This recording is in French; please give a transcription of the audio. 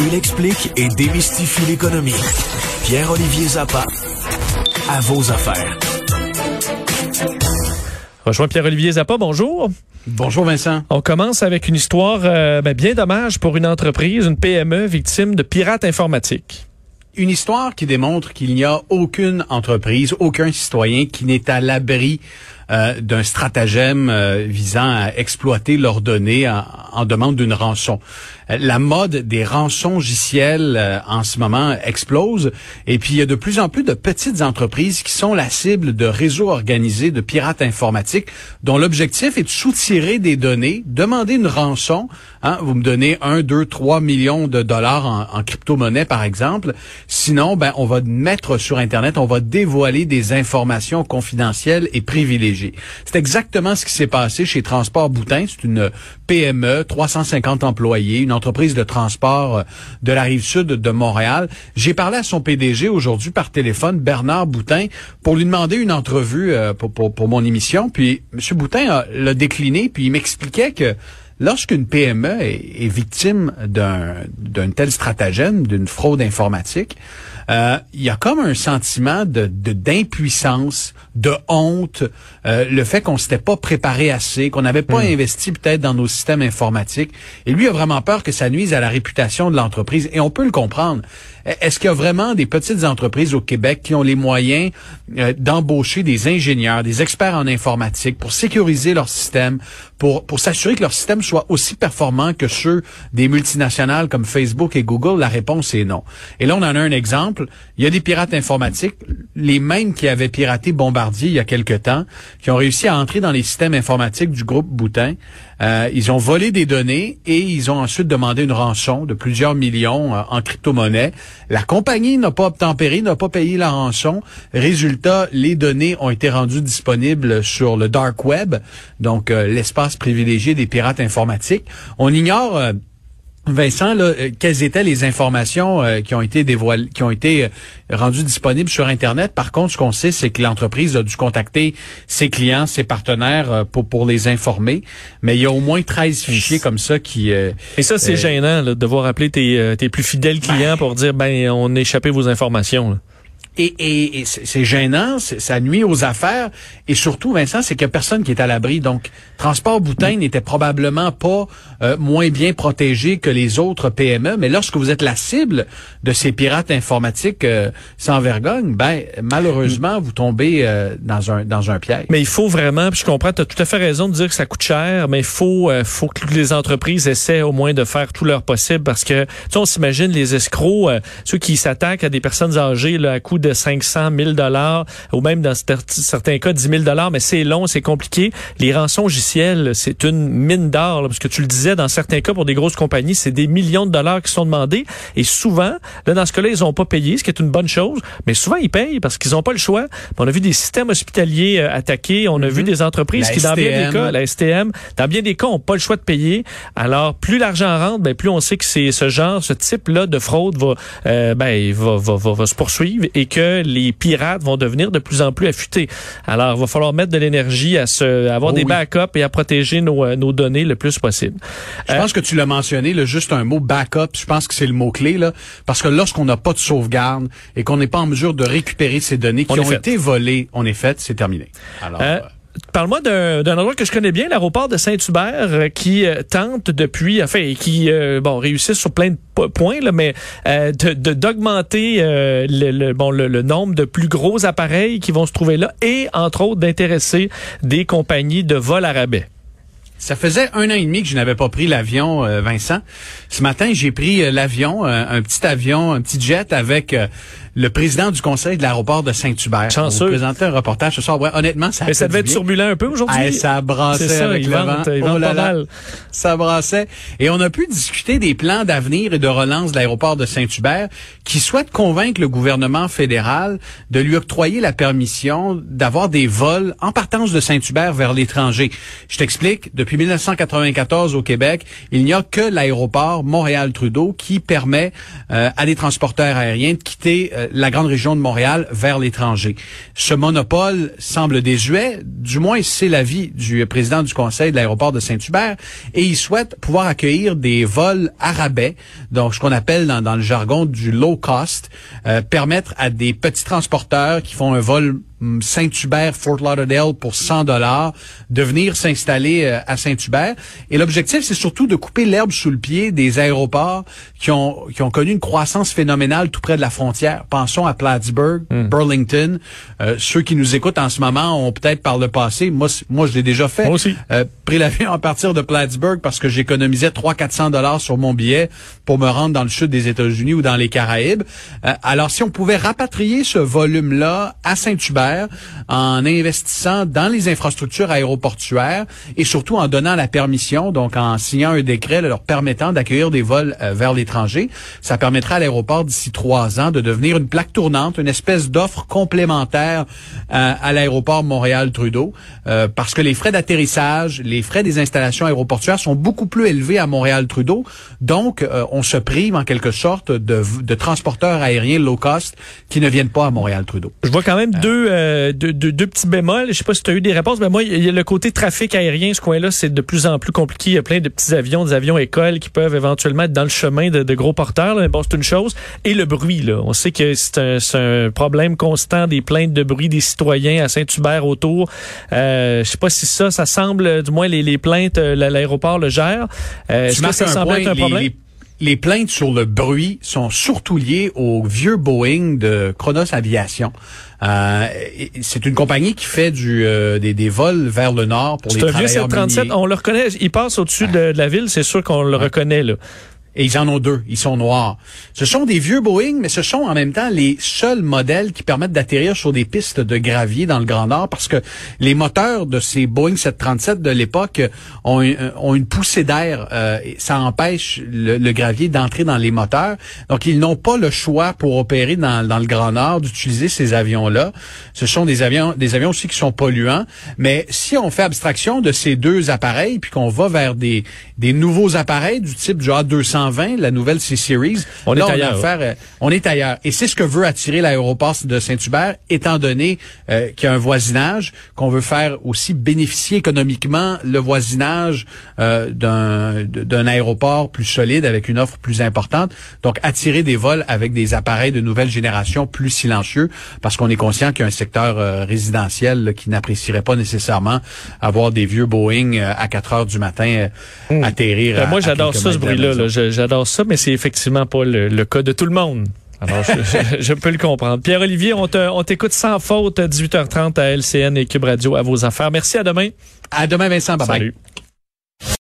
Il explique et démystifie l'économie. Pierre-Olivier Zappa, à vos affaires. Rejoins Pierre-Olivier Zappa, bonjour. Bonjour Vincent. On commence avec une histoire euh, ben, bien dommage pour une entreprise, une PME victime de pirates informatiques. Une histoire qui démontre qu'il n'y a aucune entreprise, aucun citoyen qui n'est à l'abri euh, d'un stratagème euh, visant à exploiter leurs données en, demande d'une rançon. Euh, la mode des rançongiciels en ce moment explose et puis il y a de plus en plus de petites entreprises qui sont la cible de réseaux organisés de pirates informatiques dont l'objectif est de soutirer des données, demander une rançon. Hein, vous me donnez un, deux, trois millions de dollars en, en crypto-monnaie par exemple. Sinon, ben on va mettre sur Internet, on va dévoiler des informations confidentielles et privilégiées. C'est exactement ce qui s'est passé chez Transport Boutin. C'est une PME, 350 employés, une entreprise de transport euh, de la rive sud de Montréal. J'ai parlé à son PDG aujourd'hui par téléphone, Bernard Boutin, pour lui demander une entrevue euh, pour, mon émission. Puis M. Boutin l'a décliné, puis il m'expliquait que lorsqu'une PME est, victime d'un tel stratagème, d'une fraude informatique, euh, il y a comme un sentiment d'impuissance, de, honte, euh, le fait qu'on s'était pas préparé assez, qu'on n'avait pas hmm. investi peut-être dans nos systèmes informatiques. Et lui a vraiment peur que ça nuise à la réputation de l'entreprise. Et on peut le comprendre. Est-ce qu'il y a vraiment des petites entreprises au Québec qui ont les moyens euh, d'embaucher des ingénieurs, des experts en informatique pour sécuriser leur système, pour, pour s'assurer que leur système soit aussi performant que ceux des multinationales comme Facebook et Google? La réponse est non. Et là, on en a un exemple. Il y a des pirates informatiques, les mêmes qui avaient piraté Bombardier il y a quelque temps, qui ont réussi à entrer dans les systèmes informatiques du groupe Boutin. Euh, ils ont volé des données et ils ont ensuite demandé une rançon de plusieurs millions euh, en crypto-monnaie. La compagnie n'a pas obtempéré, n'a pas payé la rançon. Résultat, les données ont été rendues disponibles sur le dark web, donc euh, l'espace privilégié des pirates informatiques. On ignore Vincent, là, euh, quelles étaient les informations euh, qui ont été dévoilées, qui ont été euh, rendues disponibles sur Internet? Par contre, ce qu'on sait, c'est que l'entreprise a dû contacter ses clients, ses partenaires pour, pour les informer. Mais il y a au moins 13 fichiers comme ça qui... Et ça, c'est gênant, là, de devoir appeler tes, tes plus fidèles clients ben pour dire, ben, on a échappé vos informations. Et, et, c'est gênant, ça nuit aux affaires. Et surtout, Vincent, c'est qu'il n'y a personne qui est à l'abri. Donc, Transport Boutin mm. n'était probablement pas euh, moins bien protégé que les autres PME. Mais lorsque vous êtes la cible de ces pirates informatiques euh, sans vergogne, ben malheureusement, vous tombez euh, dans un dans un piège. Mais il faut vraiment, puis je comprends, tu as tout à fait raison de dire que ça coûte cher, mais il faut faut que les entreprises essaient au moins de faire tout leur possible parce que tu sais, on s'imagine les escrocs, ceux qui s'attaquent à des personnes âgées là, à coup de de 500 000 dollars ou même dans certains cas 10 000 dollars, mais c'est long, c'est compliqué. Les rançons logicielles, c'est une mine d'or, parce que tu le disais, dans certains cas, pour des grosses compagnies, c'est des millions de dollars qui sont demandés. Et souvent, là, dans ce cas-là, ils n'ont pas payé, ce qui est une bonne chose, mais souvent, ils payent parce qu'ils n'ont pas le choix. On a vu des systèmes hospitaliers euh, attaqués, on a vu mm-hmm. des entreprises qui, dans bien des cas, la STM, dans bien des cas, n'ont pas le choix de payer. Alors, plus l'argent rentre, ben, plus on sait que c'est ce genre, ce type-là de fraude va, euh, ben, va, va, va, va se poursuivre et que les pirates vont devenir de plus en plus affûtés. Alors, il va falloir mettre de l'énergie à se, avoir oh des backups et à protéger nos, euh, nos données le plus possible. Je pense que tu l'as mentionné, le juste un mot backup, je pense que c'est le mot-clé, là, parce que lorsqu'on n'a pas de sauvegarde et qu'on n'est pas en mesure de récupérer ces données qui ont été volées, on est fait, c'est terminé. Alors, euh, Parle-moi d'un endroit que je connais bien, l'aéroport de Saint-Hubert, euh, qui euh, tente depuis, enfin, qui euh, bon réussit sur plein de points, là, mais d'augmenter le, bon, le, nombre de plus gros appareils qui vont se trouver là et, entre autres, d'intéresser des compagnies de vol à rabais. Ça faisait un an et demi que je n'avais pas pris l'avion, Vincent. Ce matin, j'ai pris l'avion, un, petit avion, un petit jet avec le président du conseil de l'aéroport de Saint-Hubert. Chanceux. On présentait un reportage ce soir. Ouais, honnêtement, ça. Mais ça devait être turbulent un peu aujourd'hui. Ça brassait ça, avec le vent. oh là là, ça brassait. Et on a pu discuter des plans d'avenir et de relance de l'aéroport de Saint-Hubert, qui souhaite convaincre le gouvernement fédéral de lui octroyer la permission d'avoir des vols en partance de Saint-Hubert vers l'étranger. Je t'explique. Depuis 1994 au Québec, il n'y a que l'aéroport Montréal-Trudeau qui permet euh, à des transporteurs aériens de quitter euh, la grande région de Montréal vers l'étranger. Ce monopole semble désuet, du moins c'est l'avis du président du conseil de l'aéroport de Saint-Hubert, et il souhaite pouvoir accueillir des vols arabais, donc ce qu'on appelle dans, le jargon du low cost, euh, permettre à des petits transporteurs qui font un vol Saint-Hubert, Fort Lauderdale pour 100 dollars, de venir s'installer euh, à Saint-Hubert. Et l'objectif, c'est surtout de couper l'herbe sous le pied des aéroports qui ont, qui ont connu une croissance phénoménale tout près de la frontière. Pensons à Plattsburgh, hmm. Burlington. Euh, ceux qui nous écoutent en ce moment ont peut-être par le passé, moi, moi je l'ai déjà fait, moi aussi. Euh, pris l'avion à partir de Plattsburgh parce que j'économisais 300-400 dollars sur mon billet pour me rendre dans le sud des États-Unis ou dans les Caraïbes. alors, si on pouvait rapatrier ce volume-là à Saint-Hubert, en investissant dans les infrastructures aéroportuaires et surtout en donnant la permission, donc en signant un décret leur permettant d'accueillir des vols euh, vers l'étranger. Ça permettra à l'aéroport d'ici trois ans de devenir une plaque tournante, une espèce d'offre complémentaire euh, à l'aéroport Montréal-Trudeau, euh, parce que les frais d'atterrissage, les frais des installations aéroportuaires sont beaucoup plus élevés à Montréal-Trudeau. Donc, on se prive en quelque sorte de, de transporteurs aériens low cost qui ne viennent pas à Montréal-Trudeau. Je vois quand même deux euh, deux, petits bémols. Je sais pas si tu as eu des réponses, mais moi, il y a le côté trafic aérien, ce coin-là, c'est de plus en plus compliqué. Il y a plein de petits avions, des avions écoles qui peuvent éventuellement être dans le chemin de, gros porteurs. Là. Bon, c'est une chose. Et le bruit, là. On sait que c'est un, problème constant des plaintes de bruit des citoyens à Saint-Hubert autour. Euh, je sais pas si ça, ça semble, du moins les, plaintes, euh, l'aéroport le gère. Euh, est-ce que ça semble être un problème? les plaintes sur le bruit sont surtout liées au vieux Boeing de Kronos Aviation. Euh, c'est une compagnie qui fait du euh, des, vols vers le nord pour les travailleurs C'est un vieux 737, on le reconnaît, il passe au-dessus de, la ville, c'est sûr qu'on le reconnaît là et ils en ont deux. Ils sont noirs. Ce sont des vieux Boeing, mais ce sont en même temps les seuls modèles qui permettent d'atterrir sur des pistes de gravier dans le Grand Nord parce que les moteurs de ces Boeing 737 de l'époque ont, ont, une poussée d'air. Euh, ça empêche le, gravier d'entrer dans les moteurs. Donc, ils n'ont pas le choix pour opérer dans, dans le Grand Nord d'utiliser ces avions-là. Ce sont des avions, des avions aussi qui sont polluants. Mais si on fait abstraction de ces deux appareils puis qu'on va vers des, des nouveaux appareils du type du A200 la nouvelle C-Series. On est ailleurs. Euh, on, est ailleurs. Et c'est ce que veut attirer l'aéroport de Saint-Hubert, étant donné euh, qu'il y a un voisinage, qu'on veut faire aussi bénéficier économiquement le voisinage euh, d'un, d'un aéroport plus solide avec une offre plus importante. Donc, attirer des vols avec des appareils de nouvelle génération plus silencieux, parce qu'on est conscient qu'il y a un secteur résidentiel qui n'apprécierait pas nécessairement avoir des vieux Boeing à 4 heures du matin hmm. atterrir. Ben, moi, j'adore ça, ce bruit-là. Là j'adore ça, mais c'est effectivement pas le, cas de tout le monde. Alors, je, peux le comprendre. Pierre-Olivier, on t'écoute sans faute 18h30 à LCN et Cube Radio à vos affaires. Merci, à demain. À demain, Vincent. Bye Salut.